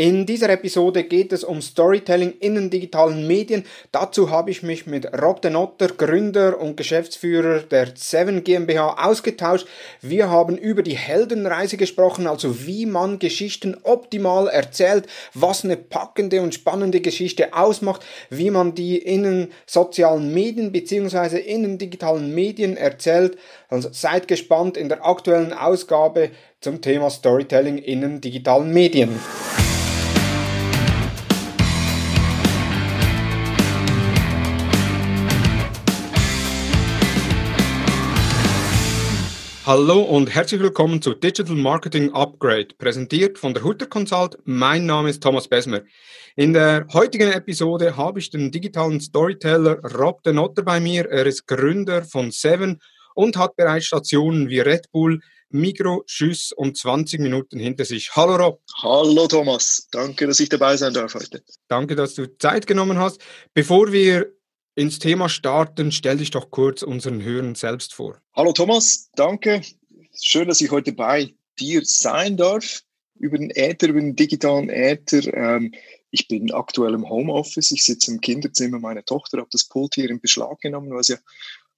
In dieser Episode geht es um Storytelling in den digitalen Medien. Dazu habe ich mich mit Rob de Notter, Gründer und Geschäftsführer der Seven GmbH ausgetauscht. Wir haben über die Heldenreise gesprochen, also wie man Geschichten optimal erzählt, was eine packende und spannende Geschichte ausmacht, wie man die in den sozialen Medien bzw. in den digitalen Medien erzählt. Also seid gespannt in der aktuellen Ausgabe zum Thema Storytelling in den digitalen Medien. Hallo und herzlich willkommen zu Digital Marketing Upgrade, präsentiert von der Hutter Consult. Mein Name ist Thomas Besmer. In der heutigen Episode habe ich den digitalen Storyteller Rob de Notter bei mir. Er ist Gründer von Seven und hat bereits Stationen wie Red Bull, Migro, Schüss und 20 Minuten hinter sich. Hallo Rob. Hallo Thomas, danke, dass ich dabei sein darf heute. Danke, dass du Zeit genommen hast. Bevor wir ins Thema starten, stell dich doch kurz unseren Hörern selbst vor. Hallo Thomas, danke. Schön, dass ich heute bei dir sein darf, über den Äther, über den digitalen Äther. Ähm, ich bin aktuell im Homeoffice, ich sitze im Kinderzimmer meiner Tochter, habe das Pult hier in Beschlag genommen, was ja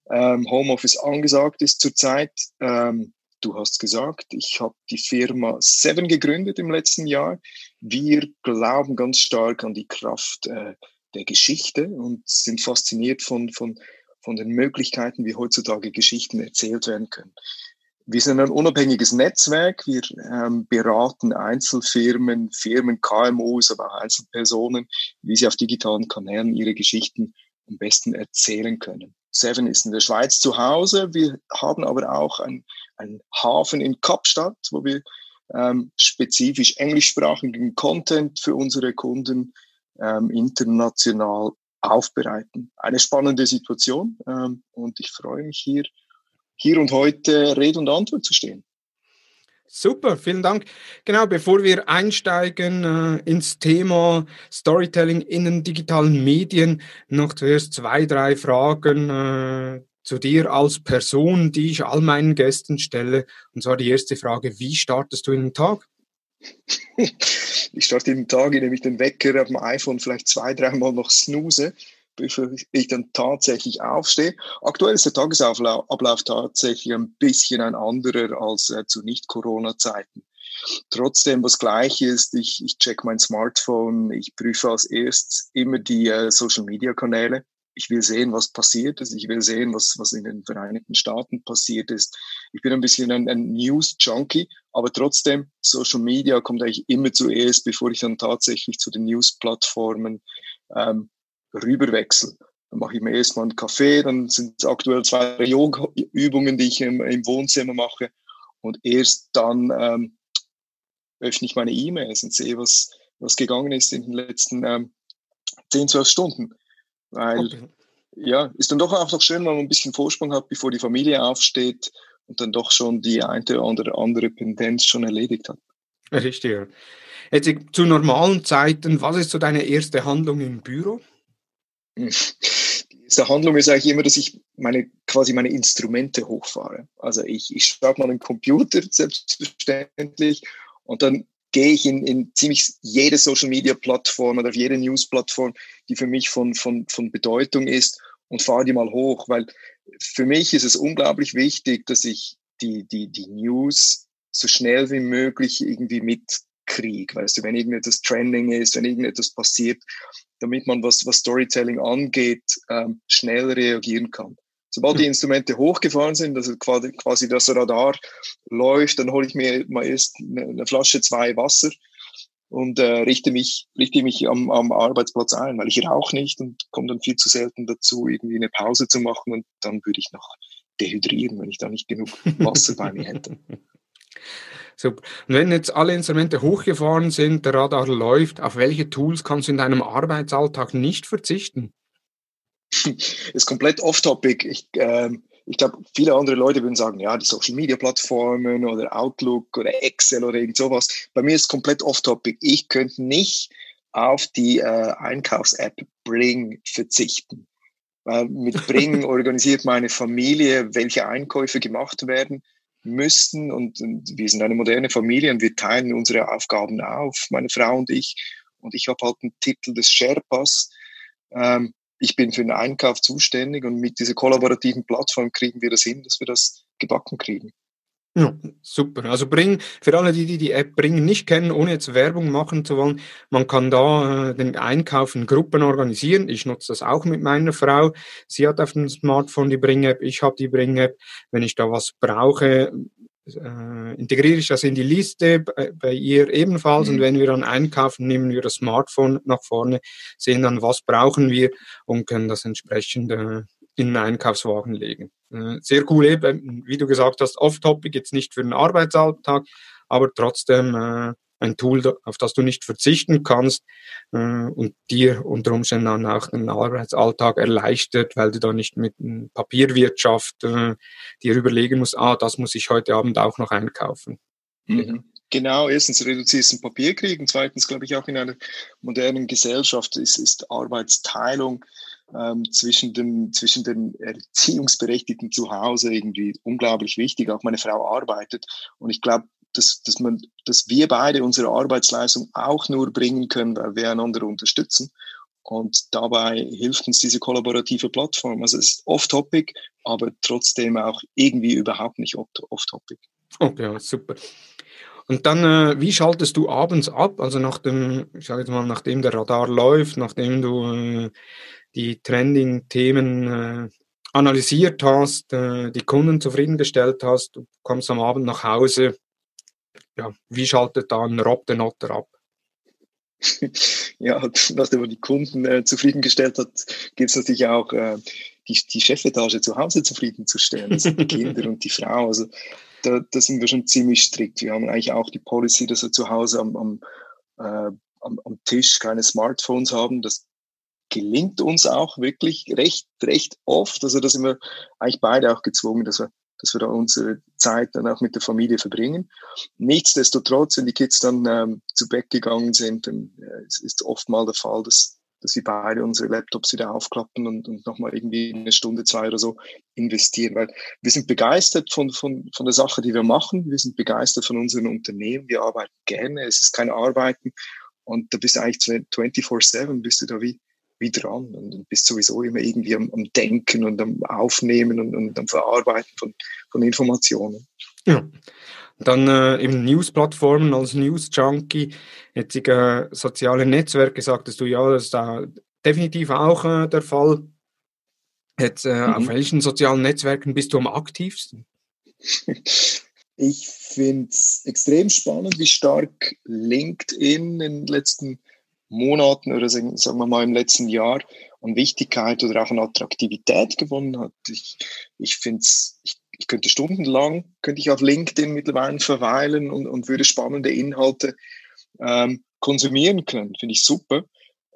ähm, Homeoffice angesagt ist zurzeit. Ähm, du hast gesagt, ich habe die Firma Seven gegründet im letzten Jahr. Wir glauben ganz stark an die Kraft äh, der Geschichte und sind fasziniert von, von, von den Möglichkeiten, wie heutzutage Geschichten erzählt werden können. Wir sind ein unabhängiges Netzwerk. Wir ähm, beraten Einzelfirmen, Firmen, KMUs, aber auch Einzelpersonen, wie sie auf digitalen Kanälen ihre Geschichten am besten erzählen können. Seven ist in der Schweiz zu Hause. Wir haben aber auch einen Hafen in Kapstadt, wo wir ähm, spezifisch englischsprachigen Content für unsere Kunden ähm, international aufbereiten. Eine spannende Situation ähm, und ich freue mich hier, hier und heute Rede und Antwort zu stehen. Super, vielen Dank. Genau, bevor wir einsteigen äh, ins Thema Storytelling in den digitalen Medien, noch zuerst zwei, drei Fragen äh, zu dir als Person, die ich all meinen Gästen stelle. Und zwar die erste Frage, wie startest du in den Tag? ich starte den Tag, indem ich den Wecker auf dem iPhone vielleicht zwei, dreimal noch snooze, bevor ich dann tatsächlich aufstehe. Aktuell ist der Tagesablauf tatsächlich ein bisschen ein anderer als äh, zu Nicht-Corona-Zeiten. Trotzdem, was gleich ist, ich, ich check mein Smartphone, ich prüfe als erstes immer die äh, Social-Media-Kanäle ich will sehen, was passiert ist. Ich will sehen, was, was in den Vereinigten Staaten passiert ist. Ich bin ein bisschen ein, ein News-Junkie, aber trotzdem, Social Media kommt eigentlich immer zuerst, bevor ich dann tatsächlich zu den News-Plattformen ähm, rüberwechsel. Dann mache ich mir erstmal einen Kaffee, dann sind es aktuell zwei Yoga-Übungen, die ich im, im, Wohnzimmer mache. Und erst dann ähm, öffne ich meine E-Mails und sehe, was, was gegangen ist in den letzten ähm, 10, 12 Stunden. Weil, okay. ja, ist dann doch auch noch schön, wenn man ein bisschen Vorsprung hat, bevor die Familie aufsteht und dann doch schon die eine oder andere Pendenz schon erledigt hat. Richtig. Jetzt zu normalen Zeiten, was ist so deine erste Handlung im Büro? Die erste Handlung ist eigentlich immer, dass ich meine, quasi meine Instrumente hochfahre. Also ich, ich starte mal einen Computer, selbstverständlich, und dann gehe ich in, in ziemlich jede Social Media Plattform oder auf jede News Plattform, die für mich von, von, von Bedeutung ist und fahre die mal hoch, weil für mich ist es unglaublich wichtig, dass ich die, die, die News so schnell wie möglich irgendwie mitkriege. Weißt du, wenn irgendetwas trending ist, wenn irgendetwas passiert, damit man was, was Storytelling angeht, ähm, schnell reagieren kann. Sobald die. Instrumente hochgefahren sind, also quasi, quasi das Radar läuft, dann hole ich mir mal erst eine Flasche zwei Wasser und äh, richte mich, richte mich am, am Arbeitsplatz ein, weil ich rauche nicht und komme dann viel zu selten dazu, irgendwie eine Pause zu machen und dann würde ich noch dehydrieren, wenn ich da nicht genug Wasser bei mir hätte. Super. Und wenn jetzt alle Instrumente hochgefahren sind, der Radar läuft, auf welche Tools kannst du in deinem Arbeitsalltag nicht verzichten? ist komplett off-topic. Ich, ähm, ich glaube, viele andere Leute würden sagen, ja, die Social Media Plattformen oder Outlook oder Excel oder irgend sowas. Bei mir ist komplett off-topic. Ich könnte nicht auf die äh, Einkaufs-App Bring verzichten. Weil mit Bring organisiert meine Familie, welche Einkäufe gemacht werden. müssten. Und, und, wir sind eine moderne Familie und wir teilen unsere Aufgaben auf, meine Frau und ich. Und ich habe halt einen Titel des Sherpas. Ähm, ich bin für den Einkauf zuständig und mit dieser kollaborativen Plattform kriegen wir das hin, dass wir das gebacken kriegen. Ja, super. Also bring, für alle, die, die die App bringen, nicht kennen, ohne jetzt Werbung machen zu wollen, man kann da äh, den Einkauf in Gruppen organisieren. Ich nutze das auch mit meiner Frau. Sie hat auf dem Smartphone die Bring-App, ich habe die Bring-App. Wenn ich da was brauche, äh, integriere ich das in die Liste, bei, bei ihr ebenfalls. Mhm. Und wenn wir dann einkaufen, nehmen wir das Smartphone nach vorne, sehen dann, was brauchen wir und können das entsprechend äh, in den Einkaufswagen legen. Äh, sehr cool, eben, wie du gesagt hast, off-topic, jetzt nicht für den Arbeitsalltag, aber trotzdem äh, ein Tool, auf das du nicht verzichten kannst äh, und dir unter Umständen dann auch den Arbeitsalltag erleichtert, weil du da nicht mit Papierwirtschaft äh, dir überlegen musst, ah, das muss ich heute Abend auch noch einkaufen. Mhm. Genau, erstens reduzierst du den Papierkrieg und zweitens, glaube ich, auch in einer modernen Gesellschaft ist, ist Arbeitsteilung ähm, zwischen, den, zwischen den Erziehungsberechtigten zu Hause irgendwie unglaublich wichtig. Auch meine Frau arbeitet und ich glaube, dass, dass, man, dass wir beide unsere Arbeitsleistung auch nur bringen können, weil wir einander unterstützen. Und dabei hilft uns diese kollaborative Plattform. Also es ist off-topic, aber trotzdem auch irgendwie überhaupt nicht off-topic. Okay, super. Und dann, äh, wie schaltest du abends ab? Also nach dem, ich sage jetzt mal, nachdem der Radar läuft, nachdem du äh, die Trending-Themen äh, analysiert hast, äh, die Kunden zufriedengestellt hast, du kommst am Abend nach Hause. Ja, wie schaltet dann Rob den Otter ab? ja, nachdem er die Kunden äh, zufriedengestellt hat, gibt es natürlich auch äh, die, die Chefetage zu Hause zufriedenzustellen, also die Kinder und die Frau. Also da, da sind wir schon ziemlich strikt. Wir haben eigentlich auch die Policy, dass wir zu Hause am, am, äh, am, am Tisch keine Smartphones haben. Das gelingt uns auch wirklich recht, recht oft. Also da sind wir eigentlich beide auch gezwungen, dass wir, dass wir da unsere Zeit dann auch mit der Familie verbringen. Nichtsdestotrotz, wenn die Kids dann ähm, zu Bett gegangen sind, dann äh, ist oft mal der Fall, dass, dass wir beide unsere Laptops wieder aufklappen und, und nochmal irgendwie eine Stunde, zwei oder so investieren. Weil wir sind begeistert von, von, von der Sache, die wir machen. Wir sind begeistert von unseren Unternehmen. Wir arbeiten gerne. Es ist kein Arbeiten. Und da bist du eigentlich 24-7, bist du da wie, wie dran und bist sowieso immer irgendwie am, am Denken und am Aufnehmen und, und, am Verarbeiten von, von Informationen. Ja. Dann äh, eben News-Plattformen als News-Junkie, jetzige äh, soziale Netzwerke, sagtest du ja, das ist da definitiv auch äh, der Fall. Jetzt, äh, mhm. Auf welchen sozialen Netzwerken bist du am aktivsten? Ich finde es extrem spannend, wie stark LinkedIn in den letzten Jahren Monaten oder sagen wir mal im letzten Jahr an Wichtigkeit oder auch an Attraktivität gewonnen hat. Ich, ich finde es, ich, ich, könnte stundenlang, könnte ich auf LinkedIn mittlerweile verweilen und, und würde spannende Inhalte ähm, konsumieren können. Finde ich super.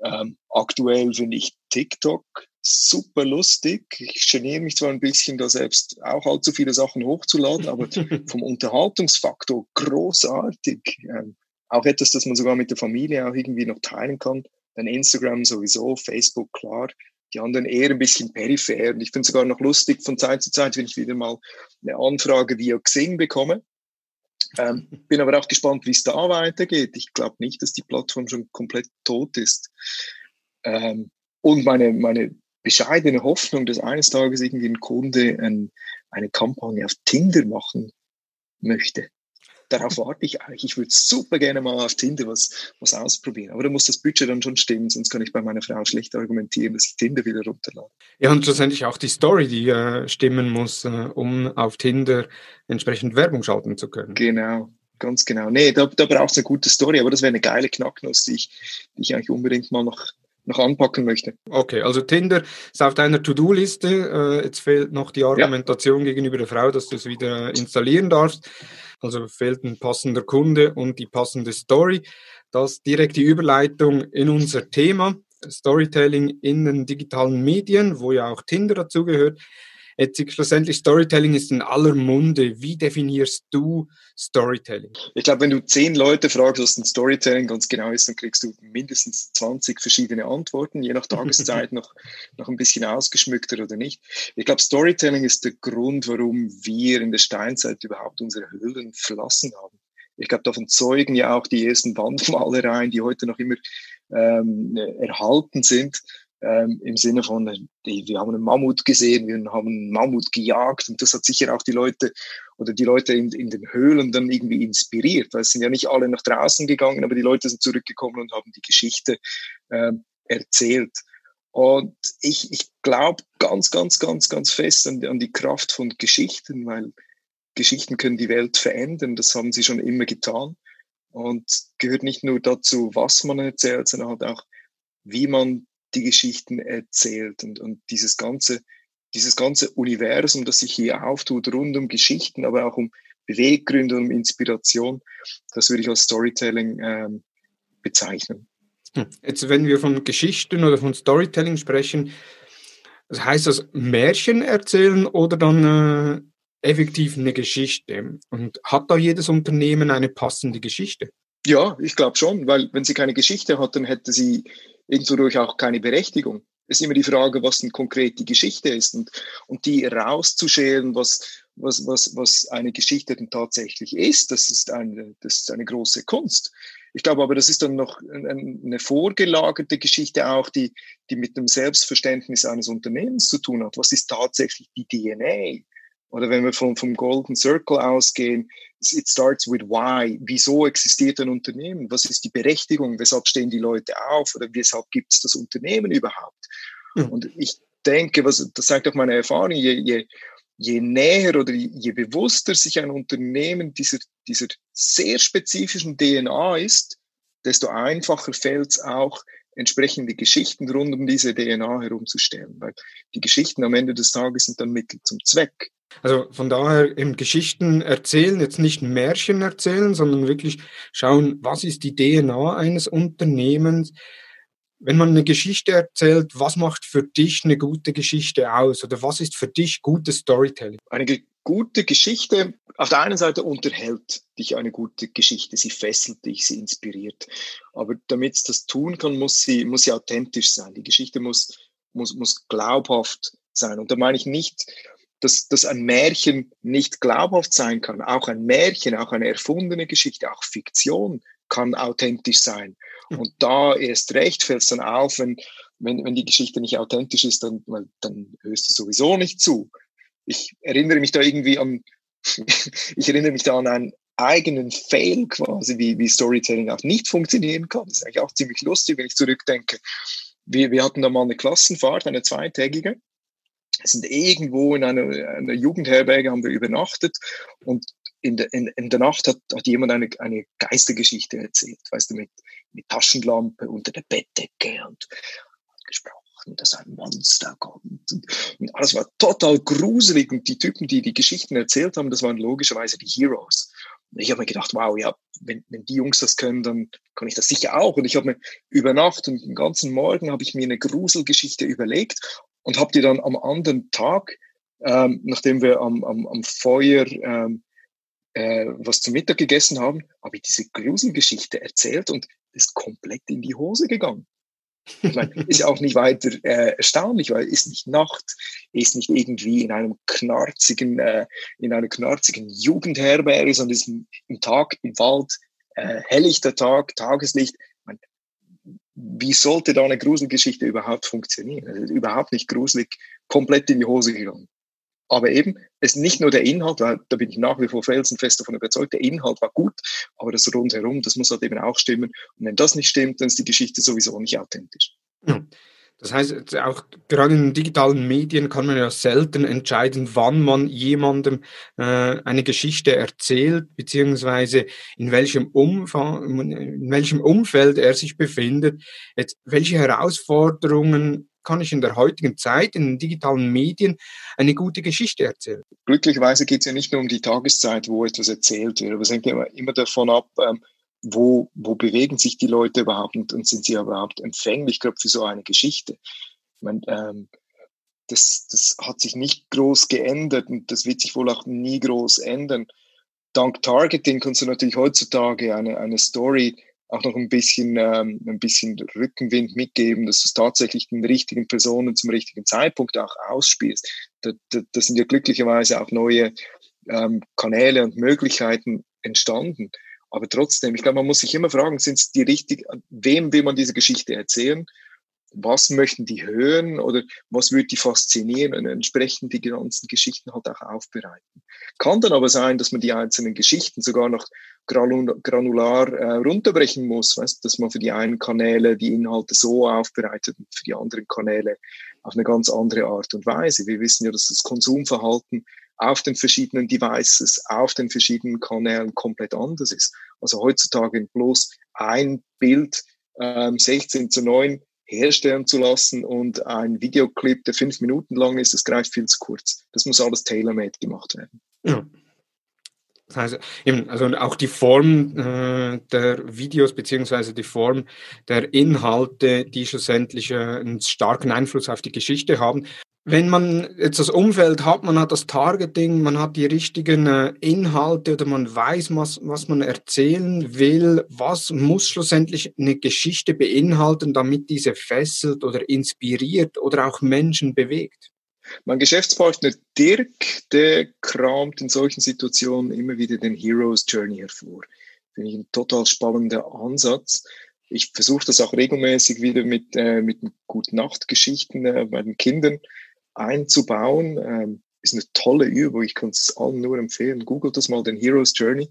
Ähm, aktuell finde ich TikTok super lustig. Ich geniere mich zwar ein bisschen, da selbst auch allzu viele Sachen hochzuladen, aber vom Unterhaltungsfaktor großartig. Ähm, auch etwas, das man sogar mit der Familie auch irgendwie noch teilen kann. Dann Instagram sowieso, Facebook klar, die anderen eher ein bisschen peripher. Und ich finde es sogar noch lustig von Zeit zu Zeit, wenn ich wieder mal eine Anfrage via Xing bekomme. Ähm, bin aber auch gespannt, wie es da weitergeht. Ich glaube nicht, dass die Plattform schon komplett tot ist. Ähm, und meine, meine bescheidene Hoffnung, dass eines Tages irgendwie ein Kunde ein, eine Kampagne auf Tinder machen möchte darauf warte ich eigentlich. Ich würde super gerne mal auf Tinder was, was ausprobieren. Aber da muss das Budget dann schon stimmen, sonst kann ich bei meiner Frau schlecht argumentieren, dass ich Tinder wieder runterlade. Ja, und schlussendlich auch die Story, die äh, stimmen muss, äh, um auf Tinder entsprechend Werbung schalten zu können. Genau. Ganz genau. Nee, da, da braucht es eine gute Story, aber das wäre eine geile Knacknuss, die ich, die ich eigentlich unbedingt mal noch noch anpacken möchte. Okay, also Tinder ist auf deiner To-Do-Liste. Äh, jetzt fehlt noch die Argumentation ja. gegenüber der Frau, dass du es wieder installieren darfst. Also fehlt ein passender Kunde und die passende Story. Das direkt die Überleitung in unser Thema. Storytelling in den digitalen Medien, wo ja auch Tinder dazugehört. Jetzt schlussendlich Storytelling ist in aller Munde. Wie definierst du Storytelling? Ich glaube, wenn du zehn Leute fragst, was ein Storytelling ganz genau ist, dann kriegst du mindestens 20 verschiedene Antworten, je nach Tageszeit noch, noch ein bisschen ausgeschmückter oder nicht. Ich glaube, Storytelling ist der Grund, warum wir in der Steinzeit überhaupt unsere Höhlen verlassen haben. Ich glaube, davon zeugen ja auch die ersten Wandmalereien, die heute noch immer ähm, erhalten sind ähm, im Sinne von, äh, wir haben einen Mammut gesehen, wir haben einen Mammut gejagt und das hat sicher auch die Leute oder die Leute in, in den Höhlen dann irgendwie inspiriert, weil es sind ja nicht alle nach draußen gegangen, aber die Leute sind zurückgekommen und haben die Geschichte ähm, erzählt. Und ich, ich glaube ganz, ganz, ganz, ganz fest an, an die Kraft von Geschichten, weil Geschichten können die Welt verändern, das haben sie schon immer getan. Und gehört nicht nur dazu, was man erzählt, sondern halt auch, wie man die Geschichten erzählt und, und dieses ganze, dieses ganze Universum, das sich hier auftut, rund um Geschichten, aber auch um Beweggründe und um Inspiration, das würde ich als Storytelling ähm, bezeichnen. Hm. Jetzt, wenn wir von Geschichten oder von Storytelling sprechen, das heißt das Märchen erzählen oder dann äh, effektiv eine Geschichte? Und hat da jedes Unternehmen eine passende Geschichte? Ja, ich glaube schon, weil wenn sie keine Geschichte hat, dann hätte sie irgendwo auch keine Berechtigung. Es ist immer die Frage, was denn konkret die Geschichte ist und, und die rauszuschälen, was, was, was, was eine Geschichte denn tatsächlich ist, das ist eine, das ist eine große Kunst. Ich glaube aber, das ist dann noch eine vorgelagerte Geschichte auch, die, die mit dem Selbstverständnis eines Unternehmens zu tun hat. Was ist tatsächlich die DNA? Oder wenn wir vom, vom Golden Circle ausgehen, it starts with why. Wieso existiert ein Unternehmen? Was ist die Berechtigung? Weshalb stehen die Leute auf? Oder weshalb gibt es das Unternehmen überhaupt? Mhm. Und ich denke, was, das sagt auch meine Erfahrung, je, je, je näher oder je bewusster sich ein Unternehmen dieser, dieser sehr spezifischen DNA ist, desto einfacher fällt es auch, entsprechende Geschichten rund um diese DNA herumzustellen. Weil die Geschichten am Ende des Tages sind dann Mittel zum Zweck. Also von daher eben Geschichten erzählen, jetzt nicht Märchen erzählen, sondern wirklich schauen, was ist die DNA eines Unternehmens. Wenn man eine Geschichte erzählt, was macht für dich eine gute Geschichte aus oder was ist für dich gutes Storytelling? Eine gute Geschichte, auf der einen Seite unterhält dich eine gute Geschichte, sie fesselt dich, sie inspiriert. Aber damit es das tun kann, muss sie, muss sie authentisch sein. Die Geschichte muss, muss, muss glaubhaft sein. Und da meine ich nicht, dass, dass ein Märchen nicht glaubhaft sein kann. Auch ein Märchen, auch eine erfundene Geschichte, auch Fiktion kann authentisch sein. Hm. Und da erst recht fällt es dann auf, wenn, wenn, wenn die Geschichte nicht authentisch ist, dann, dann hörst du sowieso nicht zu. Ich erinnere mich da irgendwie an, ich erinnere mich da an einen eigenen Fail quasi, wie, wie Storytelling auch nicht funktionieren kann. Das ist eigentlich auch ziemlich lustig, wenn ich zurückdenke. Wir, wir hatten da mal eine Klassenfahrt, eine zweitägige sind irgendwo in einer, einer Jugendherberge, haben wir übernachtet und in der, in, in der Nacht hat, hat jemand eine, eine Geistergeschichte erzählt, weißt du, mit, mit Taschenlampe unter der Bettdecke und gesprochen, dass ein Monster kommt. Und alles war total gruselig und die Typen, die die Geschichten erzählt haben, das waren logischerweise die Heroes. Und ich habe mir gedacht, wow, ja, wenn, wenn die Jungs das können, dann kann ich das sicher auch. Und ich habe mir über Nacht und den ganzen Morgen habe ich mir eine Gruselgeschichte überlegt und habe die dann am anderen Tag, ähm, nachdem wir am, am, am Feuer ähm, äh, was zum Mittag gegessen haben, habe ich diese Gruselgeschichte erzählt und ist komplett in die Hose gegangen. Ich meine, ist ja auch nicht weiter äh, erstaunlich, weil ist nicht Nacht, ist nicht irgendwie in einem knarzigen, äh, in einer knarzigen Jugendherberge, sondern ist im Tag im Wald, äh, helllichter Tag, Tageslicht wie sollte da eine Gruselgeschichte überhaupt funktionieren? Also überhaupt nicht gruselig, komplett in die Hose gegangen. Aber eben, es ist nicht nur der Inhalt, weil da bin ich nach wie vor felsenfest davon überzeugt, der Inhalt war gut, aber das rundherum, das muss halt eben auch stimmen. Und wenn das nicht stimmt, dann ist die Geschichte sowieso nicht authentisch. Ja. Das heißt, auch gerade in digitalen Medien kann man ja selten entscheiden, wann man jemandem äh, eine Geschichte erzählt, beziehungsweise in welchem, Umfang, in welchem Umfeld er sich befindet. Jetzt, welche Herausforderungen kann ich in der heutigen Zeit, in den digitalen Medien, eine gute Geschichte erzählen? Glücklicherweise geht es ja nicht nur um die Tageszeit, wo etwas erzählt wird, aber es hängt immer, immer davon ab, ähm, wo, wo bewegen sich die Leute überhaupt und, und sind sie überhaupt empfänglich, glaube für so eine Geschichte. Ich meine, ähm, das, das hat sich nicht groß geändert und das wird sich wohl auch nie groß ändern. Dank Targeting kannst du natürlich heutzutage eine, eine Story auch noch ein bisschen, ähm, ein bisschen Rückenwind mitgeben, dass du es tatsächlich den richtigen Personen zum richtigen Zeitpunkt auch ausspielst. Da, da, da sind ja glücklicherweise auch neue ähm, Kanäle und Möglichkeiten entstanden. Aber trotzdem, ich glaube, man muss sich immer fragen, sind es die richtig, wem will man diese Geschichte erzählen? was möchten die hören oder was würde die faszinieren und entsprechend die ganzen Geschichten halt auch aufbereiten. Kann dann aber sein, dass man die einzelnen Geschichten sogar noch granular äh, runterbrechen muss, weißt, dass man für die einen Kanäle die Inhalte so aufbereitet und für die anderen Kanäle auf eine ganz andere Art und Weise. Wir wissen ja, dass das Konsumverhalten auf den verschiedenen Devices, auf den verschiedenen Kanälen komplett anders ist. Also heutzutage bloß ein Bild ähm, 16 zu 9 herstellen zu lassen und ein Videoclip, der fünf Minuten lang ist, das greift viel zu kurz. Das muss alles tailor-made gemacht werden. Ja. Das heißt, eben, also auch die Form äh, der Videos beziehungsweise die Form der Inhalte, die schlussendlich äh, einen starken Einfluss auf die Geschichte haben, wenn man jetzt das Umfeld hat, man hat das Targeting, man hat die richtigen äh, Inhalte oder man weiß, was, was man erzählen will, was muss schlussendlich eine Geschichte beinhalten, damit diese fesselt oder inspiriert oder auch Menschen bewegt? Mein Geschäftspartner Dirk, der kramt in solchen Situationen immer wieder den Hero's Journey hervor. Finde ich ein total spannender Ansatz. Ich versuche das auch regelmäßig wieder mit, äh, mit guten Nachtgeschichten äh, bei den Kindern einzubauen. Ähm, ist eine tolle Übung. Ich kann es allen nur empfehlen. Googelt das mal, den Hero's Journey,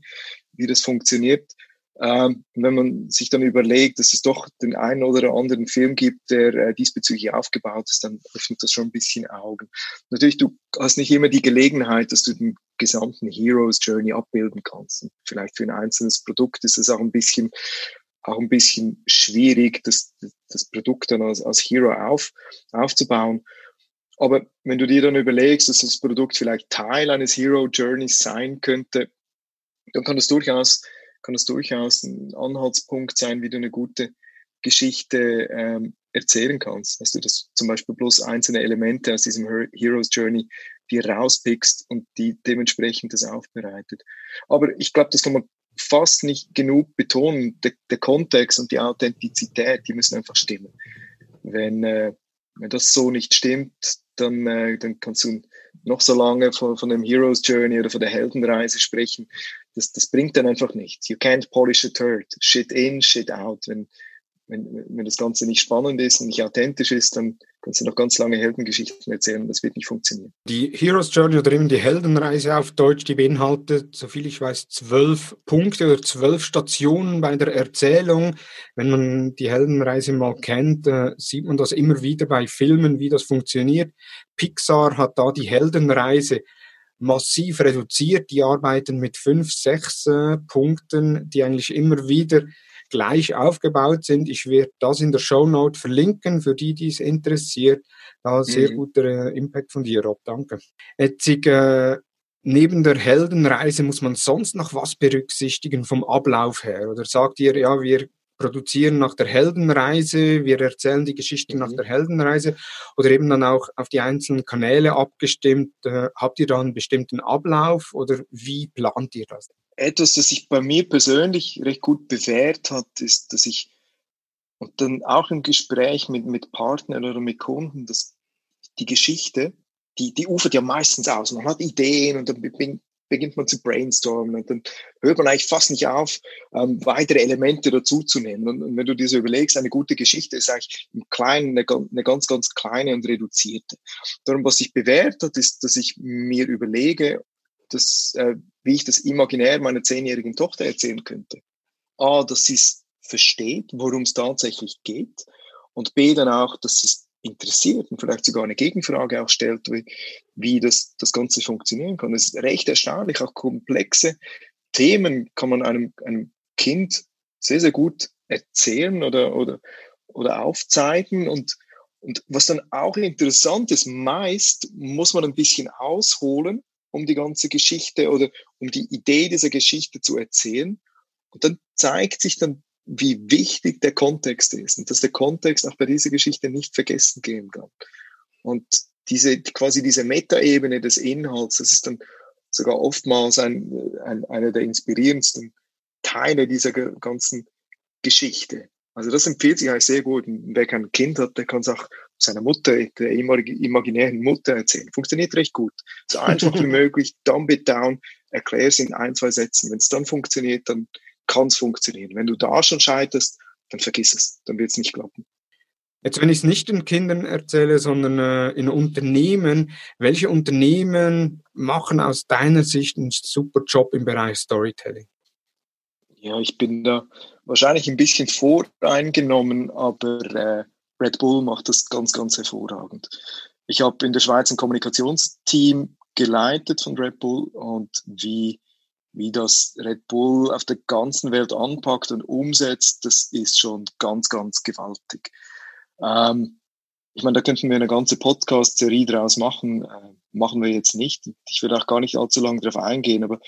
wie das funktioniert. Ähm, wenn man sich dann überlegt, dass es doch den einen oder anderen Film gibt, der äh, diesbezüglich aufgebaut ist, dann öffnet das schon ein bisschen Augen. Natürlich, du hast nicht immer die Gelegenheit, dass du den gesamten Hero's Journey abbilden kannst. Und vielleicht für ein einzelnes Produkt ist es auch ein bisschen auch ein bisschen schwierig, das, das Produkt dann als, als Hero auf, aufzubauen. Aber wenn du dir dann überlegst, dass das Produkt vielleicht Teil eines Hero Journeys sein könnte, dann kann das durchaus, kann das durchaus ein Anhaltspunkt sein, wie du eine gute Geschichte ähm, erzählen kannst. Dass du das zum Beispiel bloß einzelne Elemente aus diesem Hero's Journey dir rauspickst und die dementsprechend das aufbereitet. Aber ich glaube, das kann man fast nicht genug betonen. Der, der Kontext und die Authentizität, die müssen einfach stimmen. Wenn, äh, wenn das so nicht stimmt, dann, äh, dann kannst du noch so lange von, von dem Hero's Journey oder von der Heldenreise sprechen. Das, das bringt dann einfach nichts. You can't polish a turd. Shit in, shit out. Wenn, wenn, wenn das Ganze nicht spannend ist und nicht authentisch ist, dann kannst du noch ganz lange Heldengeschichten erzählen. Das wird nicht funktionieren. Die Hero's Journey oder eben die Heldenreise auf Deutsch, die beinhaltet, soviel ich weiß, zwölf Punkte oder zwölf Stationen bei der Erzählung. Wenn man die Heldenreise mal kennt, äh, sieht man das immer wieder bei Filmen, wie das funktioniert. Pixar hat da die Heldenreise massiv reduziert. Die arbeiten mit fünf, sechs äh, Punkten, die eigentlich immer wieder gleich aufgebaut sind. Ich werde das in der Show Note verlinken, für die, die es interessiert. Da sehr mhm. guter äh, Impact von dir, Rob. Danke. Jetzt, äh, neben der Heldenreise muss man sonst noch was berücksichtigen vom Ablauf her? Oder sagt ihr, ja, wir produzieren nach der Heldenreise, wir erzählen die Geschichte mhm. nach der Heldenreise oder eben dann auch auf die einzelnen Kanäle abgestimmt. Äh, habt ihr da einen bestimmten Ablauf oder wie plant ihr das? Etwas, das sich bei mir persönlich recht gut bewährt hat, ist, dass ich und dann auch im Gespräch mit, mit Partnern oder mit Kunden, dass die Geschichte, die, die ufert ja meistens aus. Man hat Ideen und dann beginnt man zu brainstormen und dann hört man eigentlich fast nicht auf, ähm, weitere Elemente dazuzunehmen. Und, und wenn du dir so überlegst, eine gute Geschichte ist eigentlich im Kleinen eine, eine ganz, ganz kleine und reduzierte. Darum, was sich bewährt hat, ist, dass ich mir überlege, dass, äh, wie ich das imaginär meiner zehnjährigen Tochter erzählen könnte. A, dass sie es versteht, worum es tatsächlich geht. Und B, dann auch, dass sie es interessiert und vielleicht sogar eine Gegenfrage auch stellt, wie, wie das, das Ganze funktionieren kann. Es ist recht erstaunlich, auch komplexe Themen kann man einem, einem Kind sehr, sehr gut erzählen oder, oder, oder aufzeigen. Und, und was dann auch interessant ist, meist muss man ein bisschen ausholen, um die ganze Geschichte oder um die Idee dieser Geschichte zu erzählen. Und dann zeigt sich dann, wie wichtig der Kontext ist und dass der Kontext auch bei dieser Geschichte nicht vergessen gehen kann. Und diese, quasi diese Metaebene des Inhalts, das ist dann sogar oftmals ein, ein, einer der inspirierendsten Teile dieser ganzen Geschichte. Also das empfiehlt sich eigentlich sehr gut. Wer kein Kind hat, der kann es auch seiner Mutter, der imaginären Mutter erzählen. Funktioniert recht gut. So einfach wie möglich, dumb it down, erklär es in ein, zwei Sätzen. Wenn es dann funktioniert, dann kann es funktionieren. Wenn du da schon scheiterst, dann vergiss es, dann wird es nicht klappen. Jetzt, wenn ich es nicht den Kindern erzähle, sondern äh, in Unternehmen, welche Unternehmen machen aus deiner Sicht einen super Job im Bereich Storytelling? Ja, ich bin da wahrscheinlich ein bisschen voreingenommen, aber äh, Red Bull macht das ganz, ganz hervorragend. Ich habe in der Schweiz ein Kommunikationsteam geleitet von Red Bull und wie, wie das Red Bull auf der ganzen Welt anpackt und umsetzt, das ist schon ganz, ganz gewaltig. Ähm, ich meine, da könnten wir eine ganze Podcast-Serie draus machen. Äh, machen wir jetzt nicht. Ich will auch gar nicht allzu lange darauf eingehen, aber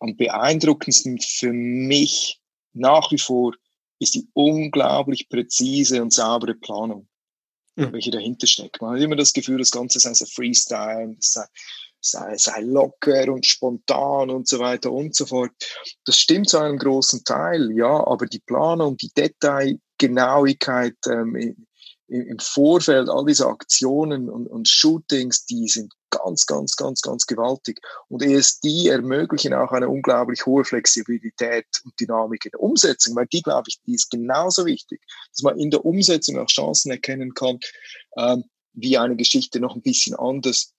am beeindruckendsten für mich nach wie vor ist die unglaublich präzise und saubere Planung, mhm. welche dahinter steckt. Man hat immer das Gefühl, das Ganze sei so Freestyle, sei, sei, sei locker und spontan und so weiter und so fort. Das stimmt zu einem großen Teil, ja, aber die Planung, die Detailgenauigkeit ähm, im Vorfeld, all diese Aktionen und, und Shootings, die sind ganz, ganz, ganz, ganz gewaltig. Und die ermöglichen auch eine unglaublich hohe Flexibilität und Dynamik in der Umsetzung, weil die, glaube ich, die ist genauso wichtig, dass man in der Umsetzung auch Chancen erkennen kann, ähm, wie eine Geschichte noch ein bisschen anders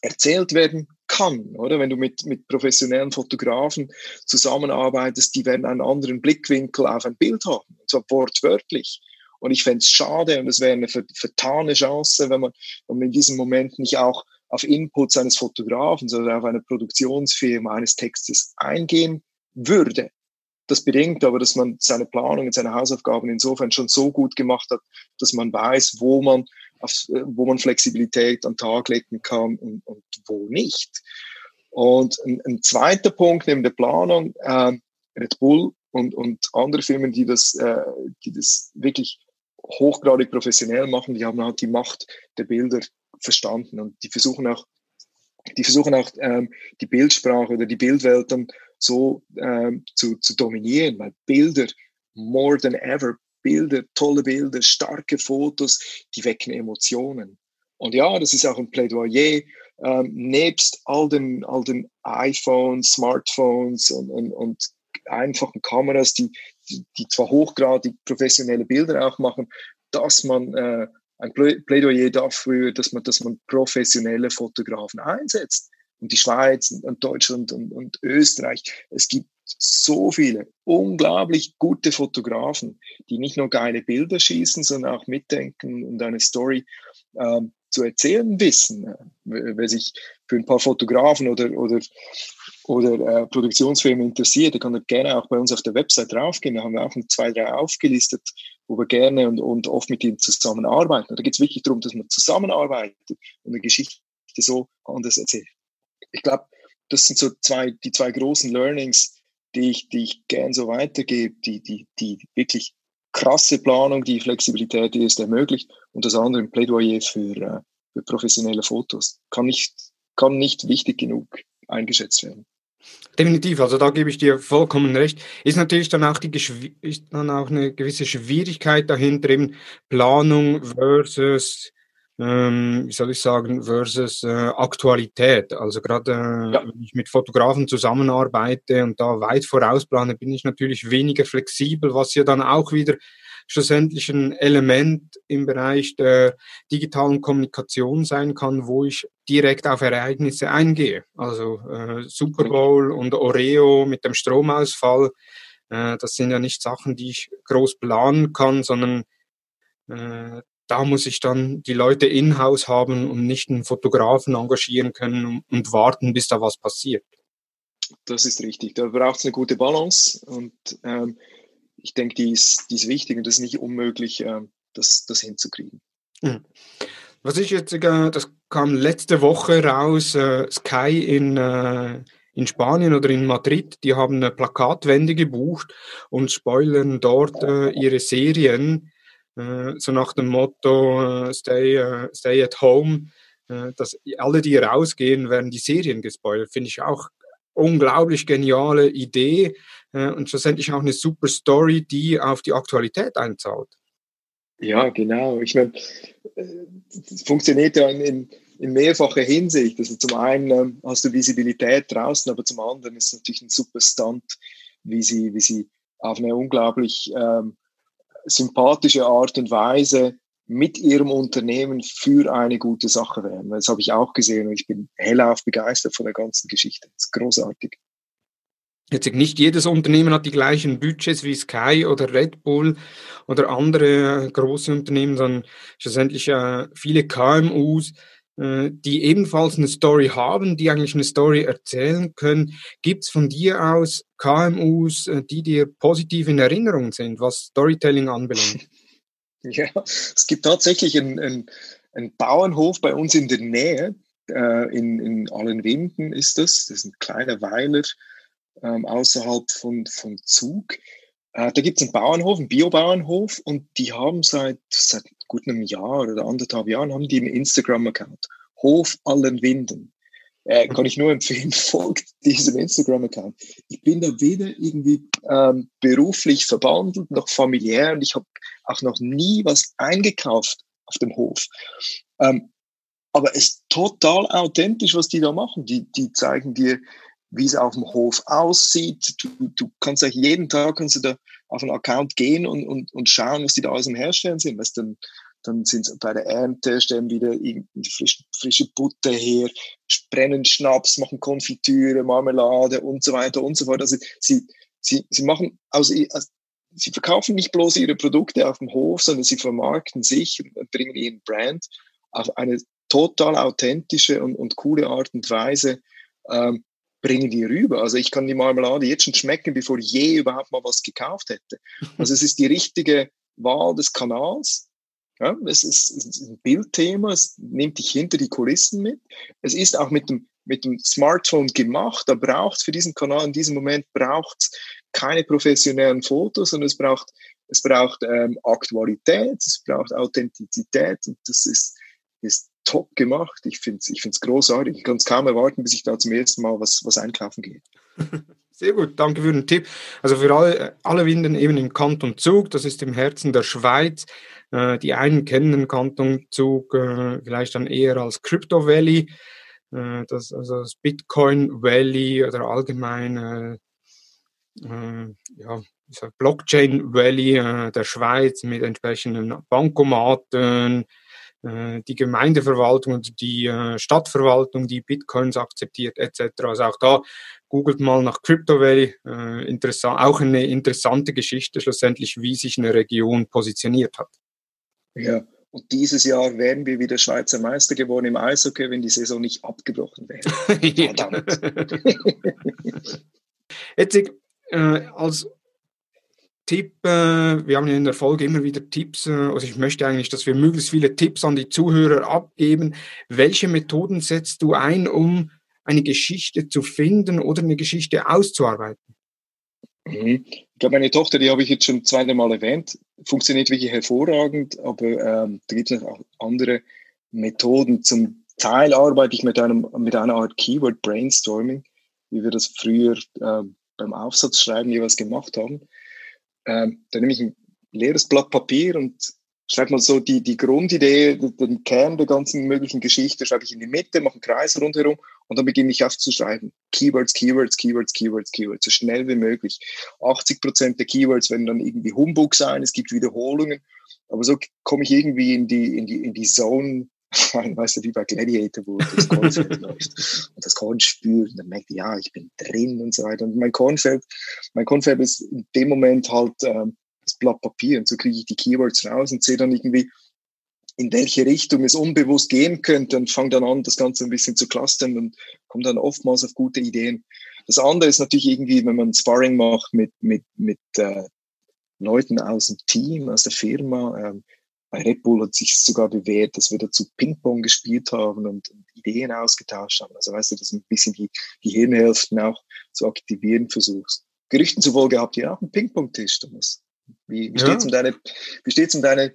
erzählt werden kann, oder? Wenn du mit, mit professionellen Fotografen zusammenarbeitest, die werden einen anderen Blickwinkel auf ein Bild haben, und zwar wortwörtlich. Und ich fände es schade und es wäre eine vertane Chance, wenn man, wenn man in diesem Moment nicht auch auf Inputs eines Fotografen oder auf eine Produktionsfirma eines Textes eingehen würde. Das bedingt aber, dass man seine Planung und seine Hausaufgaben insofern schon so gut gemacht hat, dass man weiß, wo man, auf, wo man Flexibilität an Tag legen kann und, und wo nicht. Und ein, ein, zweiter Punkt neben der Planung, äh, Red Bull und, und andere Firmen, die das, äh, die das wirklich hochgradig professionell machen, die haben halt die Macht der Bilder verstanden und die versuchen auch, die versuchen auch ähm, die Bildsprache oder die Bildwelt dann so ähm, zu, zu dominieren, weil Bilder more than ever, Bilder, tolle Bilder, starke Fotos, die wecken Emotionen. Und ja, das ist auch ein Plädoyer, ähm, nebst all den, all den iPhones, Smartphones und, und, und einfachen Kameras, die, die, die zwar hochgradig professionelle Bilder auch machen, dass man äh, ein Plädoyer dafür, dass man, dass man professionelle Fotografen einsetzt. Und die Schweiz und Deutschland und, und Österreich, es gibt so viele unglaublich gute Fotografen, die nicht nur geile Bilder schießen, sondern auch mitdenken und eine Story ähm, zu erzählen wissen. Wer sich für ein paar Fotografen oder, oder oder äh, Produktionsfirmen interessiert, der kann gerne auch bei uns auf der Website draufgehen. Da haben wir auch zwei, drei aufgelistet, wo wir gerne und, und oft mit ihnen zusammenarbeiten. Da geht es wirklich darum, dass man zusammenarbeitet und eine Geschichte so anders erzählt. Ich glaube, das sind so zwei, die zwei großen Learnings, die ich, die ich gern so weitergebe, die, die, die wirklich krasse Planung, die Flexibilität, die es ermöglicht und das andere ein Plädoyer für, äh, für professionelle Fotos. Kann nicht, kann nicht wichtig genug eingeschätzt werden. Definitiv, also da gebe ich dir vollkommen recht. Ist natürlich dann auch, die, ist dann auch eine gewisse Schwierigkeit dahinter, eben Planung versus, ähm, wie soll ich sagen, versus äh, Aktualität. Also gerade äh, ja. wenn ich mit Fotografen zusammenarbeite und da weit vorausplane, bin ich natürlich weniger flexibel, was ja dann auch wieder schlussendlich ein Element im Bereich der digitalen Kommunikation sein kann, wo ich direkt auf Ereignisse eingehe. Also äh, Super Bowl und Oreo mit dem Stromausfall, äh, das sind ja nicht Sachen, die ich groß planen kann, sondern äh, da muss ich dann die Leute in-house haben und nicht einen Fotografen engagieren können und, warten, bis da was passiert. Das ist richtig. Da braucht es eine gute Balance und ähm, ich denke, die ist, die ist wichtig und das ist nicht unmöglich, äh, das, das hinzukriegen. Mhm. Was ich jetzt, äh, das kam letzte Woche raus, äh, Sky in, äh, in Spanien oder in Madrid, die haben eine Plakatwände gebucht und spoilern dort ihre Serien, so nach dem Motto Stay, Stay at Home dass alle, die rausgehen, werden die Serien gespoilt. Finde ich auch unglaublich geniale Idee äh, und schlussendlich auch eine super Story, die auf die Aktualität einzahlt. Ja, genau. Ich meine, es funktioniert ja in, in mehrfacher Hinsicht. Also zum einen ähm, hast du Visibilität draußen, aber zum anderen ist es natürlich ein super Stunt, wie sie, wie sie auf eine unglaublich ähm, sympathische Art und Weise mit ihrem Unternehmen für eine gute Sache werden. Das habe ich auch gesehen und ich bin hellauf begeistert von der ganzen Geschichte. Das ist großartig. Jetzt nicht jedes Unternehmen hat die gleichen Budgets wie Sky oder Red Bull oder andere äh, große Unternehmen, sondern schlussendlich äh, viele KMUs, äh, die ebenfalls eine Story haben, die eigentlich eine Story erzählen können. Gibt es von dir aus KMUs, die dir positiv in Erinnerung sind, was Storytelling anbelangt? Ja, es gibt tatsächlich einen, einen, einen Bauernhof bei uns in der Nähe, äh, in, in Allenwinden ist das. Das ist ein kleiner Weiler ähm, außerhalb von, von Zug. Äh, da gibt es einen Bauernhof, einen Biobauernhof und die haben seit, seit gut einem Jahr oder anderthalb Jahren haben die einen Instagram-Account. Hof Allenwinden. Äh, kann ich nur empfehlen, folgt diesem Instagram-Account. Ich bin da weder irgendwie ähm, beruflich verbandelt noch familiär und ich habe auch noch nie was eingekauft auf dem Hof. Ähm, aber es ist total authentisch, was die da machen. Die, die zeigen dir, wie es auf dem Hof aussieht. Du, du kannst eigentlich jeden Tag kannst du da auf einen Account gehen und, und, und schauen, was die da alles im Herstellen sind. Was dann, dann sind bei der Ernte, stellen wieder frische, frische Butter her, brennen Schnaps, machen Konfitüre, Marmelade und so weiter und so fort. Also sie, sie, sie machen aus, also sie verkaufen nicht bloß ihre Produkte auf dem Hof, sondern sie vermarkten sich und bringen ihren Brand auf eine total authentische und, und coole Art und Weise ähm, bringen die rüber. Also ich kann die Marmelade jetzt schon schmecken, bevor ich je überhaupt mal was gekauft hätte. Also es ist die richtige Wahl des Kanals. Ja, es, ist, es ist ein Bildthema, es nimmt dich hinter die Kulissen mit. Es ist auch mit dem, mit dem Smartphone gemacht. Da braucht es für diesen Kanal in diesem Moment braucht keine professionellen Fotos, sondern es braucht, es braucht ähm, Aktualität, es braucht Authentizität und das ist, ist top gemacht. Ich finde es ich find's großartig. Ich kann es kaum erwarten, bis ich da zum ersten Mal was, was einkaufen gehe. Sehr gut, danke für den Tipp. Also für alle, alle Winden eben im Kanton Zug, das ist im Herzen der Schweiz. Äh, die einen kennen den Kanton Zug äh, vielleicht dann eher als Crypto Valley, äh, das, also das Bitcoin Valley oder allgemein äh, ja, Blockchain Valley äh, der Schweiz mit entsprechenden Bankomaten, äh, die Gemeindeverwaltung und die äh, Stadtverwaltung, die Bitcoins akzeptiert etc. Also auch da googelt mal nach Crypto Valley, interessant, auch eine interessante Geschichte schlussendlich, wie sich eine Region positioniert hat. Ja, und dieses Jahr wären wir wieder Schweizer Meister geworden im Eishockey, wenn die Saison nicht abgebrochen wäre. Verdammt. Jetzt äh, als Tipp, äh, wir haben in der Folge immer wieder Tipps, äh, also ich möchte eigentlich, dass wir möglichst viele Tipps an die Zuhörer abgeben. Welche Methoden setzt du ein, um eine Geschichte zu finden oder eine Geschichte auszuarbeiten? Mhm. Ich glaube, meine Tochter, die habe ich jetzt schon zweimal Mal erwähnt, funktioniert wirklich hervorragend, aber ähm, da gibt es noch auch andere Methoden. Zum Teil arbeite ich mit, einem, mit einer Art Keyword Brainstorming, wie wir das früher ähm, beim Aufsatzschreiben jeweils gemacht haben. Ähm, da nehme ich ein leeres Blatt Papier und schreibe mal so die, die Grundidee, den Kern der ganzen möglichen Geschichte, schreibe ich in die Mitte, mache einen Kreis rundherum und dann beginne ich aufzuschreiben. Keywords, Keywords, Keywords, Keywords, Keywords, so schnell wie möglich. 80 Prozent der Keywords werden dann irgendwie Humbug sein, es gibt Wiederholungen, aber so komme ich irgendwie in die, in die, in die Zone weißt du, wie bei Gladiator, wo das Kornfeld läuft und das Korn spürt und dann merkt, ja, ich bin drin und so weiter. Und mein Kornfeld, mein Kornfeld ist in dem Moment halt ähm, das Blatt Papier und so kriege ich die Keywords raus und sehe dann irgendwie, in welche Richtung es unbewusst gehen könnte und fange dann an, das Ganze ein bisschen zu clustern und komme dann oftmals auf gute Ideen. Das andere ist natürlich irgendwie, wenn man Sparring macht mit, mit, mit äh, Leuten aus dem Team, aus der Firma, ähm, bei Red Bull hat sich sogar bewährt, dass wir dazu Ping-Pong gespielt haben und, Ideen ausgetauscht haben. Also weißt du, dass du ein bisschen die, die Hirnhälften auch zu aktivieren versuchst. Gerüchten zufolge habt ihr auch einen Ping-Pong-Tisch, Thomas. Wie, wie ja. steht's um deine, wie steht's um deine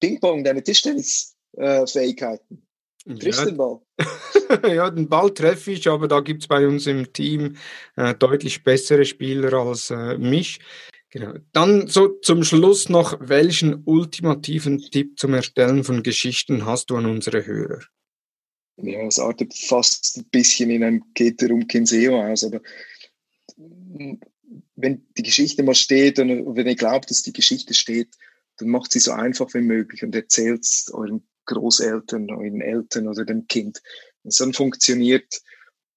Ping-Pong, deine Tischtennis-Fähigkeiten? Triffst ja, den Ball? ja, den Ball treffe ich, aber da gibt es bei uns im Team äh, deutlich bessere Spieler als äh, mich. Genau. Dann so zum Schluss noch, welchen ultimativen Tipp zum Erstellen von Geschichten hast du an unsere Hörer? Ja, es artet fast ein bisschen in ein Keter um Kinseo aus, aber wenn die Geschichte mal steht und wenn ihr glaubt, dass die Geschichte steht, dann macht sie so einfach wie möglich und erzählt es euren Großeltern, euren Eltern oder dem Kind. Es dann funktioniert,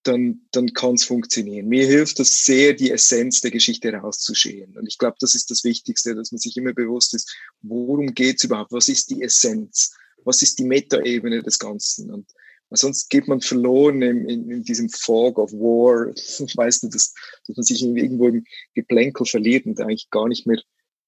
dann, dann kann es funktionieren. Mir hilft das sehr, die Essenz der Geschichte herauszuschälen. Und ich glaube, das ist das Wichtigste, dass man sich immer bewusst ist, worum geht es überhaupt? Was ist die Essenz? Was ist die Metaebene des Ganzen? Und sonst geht man verloren in, in, in, diesem Fog of War, weißt du, dass, dass man sich irgendwo im Geplänkel verliert und eigentlich gar nicht mehr,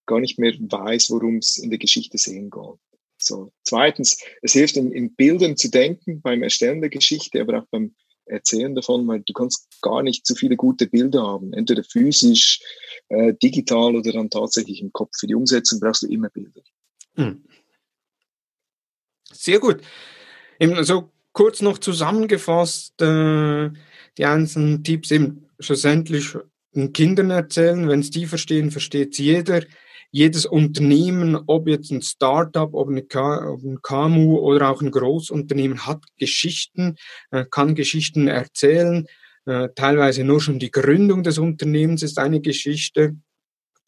gar nicht mehr weiß, worum es in der Geschichte sehen geht. So. Zweitens, es hilft in, in Bildern zu denken beim Erstellen der Geschichte, aber auch beim Erzählen davon, weil du kannst gar nicht zu viele gute Bilder haben, entweder physisch, äh, digital oder dann tatsächlich im Kopf. Für die Umsetzung brauchst du immer Bilder. Hm. Sehr gut. Eben so kurz noch zusammengefasst, äh, die einzelnen Tipps eben schlussendlich den Kindern erzählen. Wenn es die verstehen, versteht es jeder jedes Unternehmen, ob jetzt ein Startup, ob, eine ob ein KMU oder auch ein Großunternehmen, hat Geschichten, äh, kann Geschichten erzählen. Äh, teilweise nur schon die Gründung des Unternehmens ist eine Geschichte.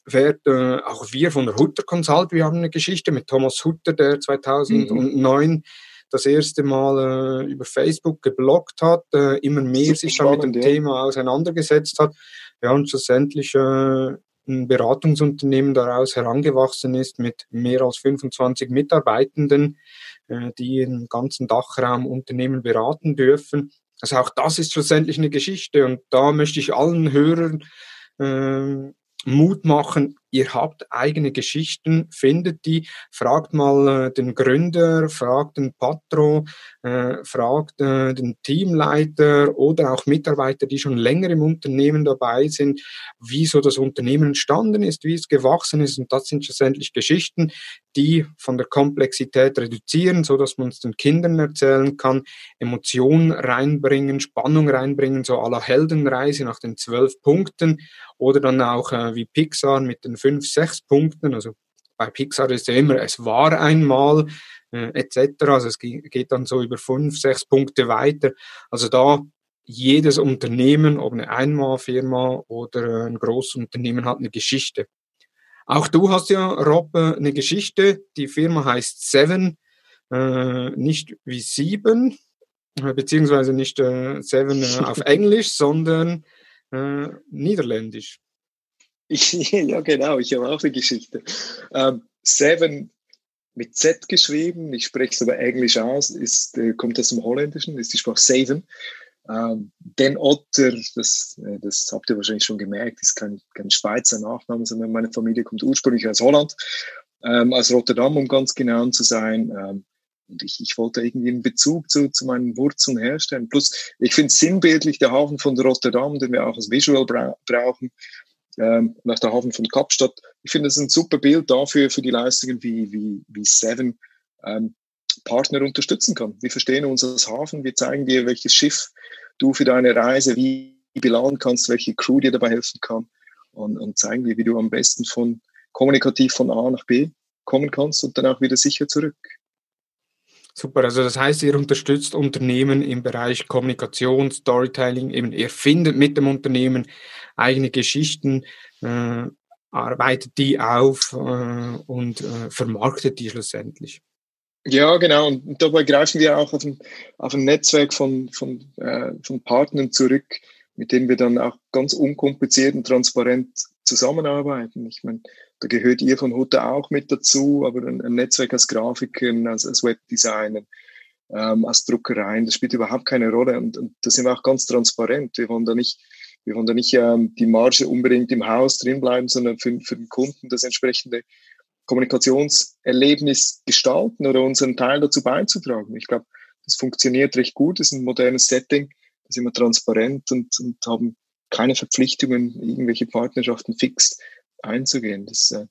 Fährt, äh, auch wir von der Hutter Consult, wir haben eine Geschichte mit Thomas Hutter, der 2009 mhm. das erste Mal äh, über Facebook geblockt hat, äh, immer mehr sich dann mit dem ja. Thema auseinandergesetzt hat. Ja, und schlussendlich äh, ein Beratungsunternehmen daraus herangewachsen ist mit mehr als 25 Mitarbeitenden, äh, die im ganzen Dachraum Unternehmen beraten dürfen. Also auch das ist schlussendlich eine Geschichte und da möchte ich allen Hörern äh, Mut machen, ihr habt eigene Geschichten, findet die, fragt mal äh, den Gründer, fragt den Patron, äh, fragt äh, den Teamleiter oder auch Mitarbeiter, die schon länger im Unternehmen dabei sind, wie so das Unternehmen entstanden ist, wie es gewachsen ist. Und das sind schlussendlich Geschichten, die von der Komplexität reduzieren, so dass man es den Kindern erzählen kann, Emotionen reinbringen, Spannung reinbringen, so aller Heldenreise nach den zwölf Punkten oder dann auch äh, wie Pixar mit den fünf, sechs Punkten. Also bei Pixar ist ja immer, es war einmal äh, etc. Also es geht dann so über fünf, sechs Punkte weiter. Also da jedes Unternehmen, ob eine Einmalfirma oder ein Großunternehmen, hat eine Geschichte. Auch du hast ja, Rob, äh, eine Geschichte. Die Firma heißt Seven, äh, nicht wie sieben, äh, beziehungsweise nicht äh, Seven äh, auf Englisch, sondern äh, Niederländisch. Ich, ja, genau, ich habe auch eine Geschichte. Ähm, Seven mit Z geschrieben, ich spreche es aber Englisch aus, ist, äh, kommt aus dem Holländischen, ist die Sprache Seven. Ähm, Den Otter, das, äh, das habt ihr wahrscheinlich schon gemerkt, ist kein, kein Schweizer Nachname, sondern meine Familie kommt ursprünglich aus Holland, ähm, aus Rotterdam, um ganz genau zu sein. Ähm, und ich, ich wollte irgendwie einen Bezug zu, zu meinen Wurzeln herstellen. Plus, ich finde sinnbildlich der Hafen von Rotterdam, den wir auch als Visual bra brauchen, ähm, nach der Hafen von Kapstadt. Ich finde, das ist ein super Bild dafür, für die Leistungen, wie, wie, wie Seven ähm, Partner unterstützen kann. Wir verstehen uns als Hafen, wir zeigen dir, welches Schiff du für deine Reise wie beladen kannst, welche Crew dir dabei helfen kann und, und zeigen dir, wie du am besten von kommunikativ von A nach B kommen kannst und dann auch wieder sicher zurück. Super, also das heißt, ihr unterstützt Unternehmen im Bereich Kommunikation, Storytelling, eben ihr findet mit dem Unternehmen eigene Geschichten, äh, arbeitet die auf äh, und äh, vermarktet die schlussendlich. Ja, genau. Und dabei greifen wir auch auf ein, auf ein Netzwerk von, von, äh, von Partnern zurück, mit denen wir dann auch ganz unkompliziert und transparent zusammenarbeiten. Ich meine, da gehört ihr von Hutte auch mit dazu, aber ein, ein Netzwerk als Grafikern, als, als Webdesigner, ähm, als Druckereien, das spielt überhaupt keine Rolle. Und, und da sind wir auch ganz transparent. Wir wollen da nicht, wir wollen da nicht ähm, die Marge unbedingt im Haus drin bleiben, sondern für, für den Kunden das entsprechende Kommunikationserlebnis gestalten oder unseren Teil dazu beizutragen. Ich glaube, das funktioniert recht gut, das ist ein modernes Setting, da sind wir transparent und, und haben keine Verpflichtungen, irgendwelche Partnerschaften fix einzugehen. Das, äh,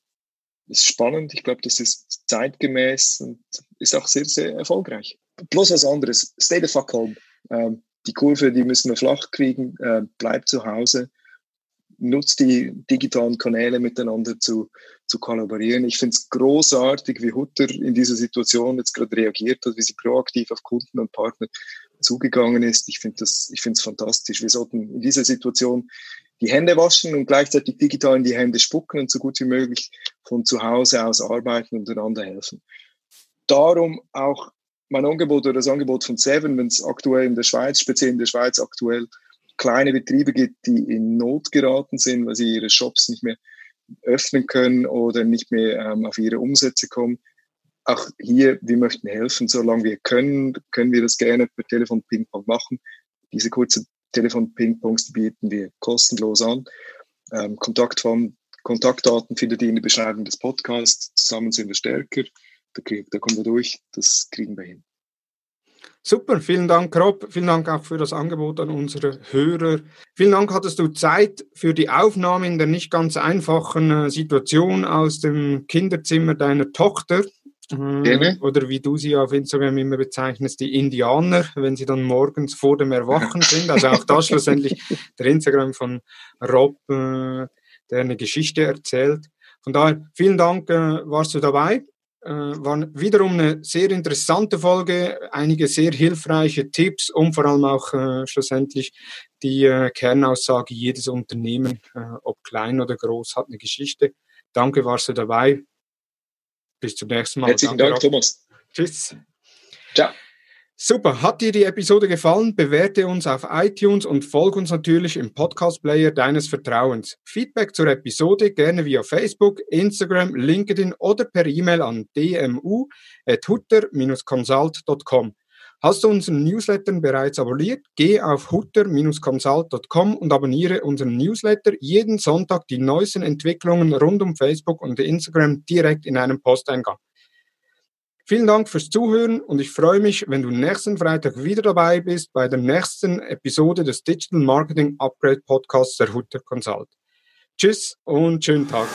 ist spannend. Ich glaube, das ist zeitgemäß und ist auch sehr, sehr erfolgreich. Plus was anderes. Stay the fuck home. Ähm, die Kurve, die müssen wir flach kriegen. Äh, bleib zu Hause. Nutzt die digitalen Kanäle miteinander zu, zu kollaborieren. Ich finde es großartig, wie Hutter in dieser Situation jetzt gerade reagiert hat, wie sie proaktiv auf Kunden und Partner zugegangen ist. Ich finde ich finde es fantastisch. Wir sollten in dieser Situation die Hände waschen und gleichzeitig digital in die Hände spucken und so gut wie möglich von zu Hause aus arbeiten und einander helfen. Darum auch mein Angebot oder das Angebot von Seven, wenn es aktuell in der Schweiz, speziell in der Schweiz aktuell kleine Betriebe gibt, die in Not geraten sind, weil sie ihre Shops nicht mehr öffnen können oder nicht mehr ähm, auf ihre Umsätze kommen. Auch hier, wir möchten helfen, solange wir können, können wir das gerne per Telefon Ping-Pong machen. Diese kurze Telefon-Ping-Pongs bieten wir kostenlos an. Ähm, Kontaktform, Kontaktdaten findet ihr in der Beschreibung des Podcasts. Zusammen sind wir stärker. Da, da kommen wir durch. Das kriegen wir hin. Super, vielen Dank, Rob. Vielen Dank auch für das Angebot an unsere Hörer. Vielen Dank, hattest du Zeit für die Aufnahme in der nicht ganz einfachen äh, Situation aus dem Kinderzimmer deiner Tochter. Gerne. Oder wie du sie auf Instagram immer bezeichnest, die Indianer, wenn sie dann morgens vor dem Erwachen sind. Also auch das schlussendlich der Instagram von Rob, äh, der eine Geschichte erzählt. Von daher, vielen Dank, äh, warst du dabei. Äh, war wiederum eine sehr interessante Folge, einige sehr hilfreiche Tipps und vor allem auch äh, schlussendlich die äh, Kernaussage, jedes Unternehmen, ob klein oder groß, hat eine Geschichte. Danke, warst du dabei. Bis zum nächsten Mal. Herzlichen Dank, Dank Thomas. Tschüss. Ciao. Super, hat dir die Episode gefallen? Bewerte uns auf iTunes und folge uns natürlich im Podcast-Player deines Vertrauens. Feedback zur Episode gerne via Facebook, Instagram, LinkedIn oder per E-Mail an dmu.hutter-consult.com. Hast du unseren Newsletter bereits abonniert? Geh auf hutter-consult.com und abonniere unseren Newsletter. Jeden Sonntag die neuesten Entwicklungen rund um Facebook und Instagram direkt in einem Posteingang. Vielen Dank fürs Zuhören und ich freue mich, wenn du nächsten Freitag wieder dabei bist bei der nächsten Episode des Digital Marketing Upgrade Podcasts der Hutter Consult. Tschüss und schönen Tag.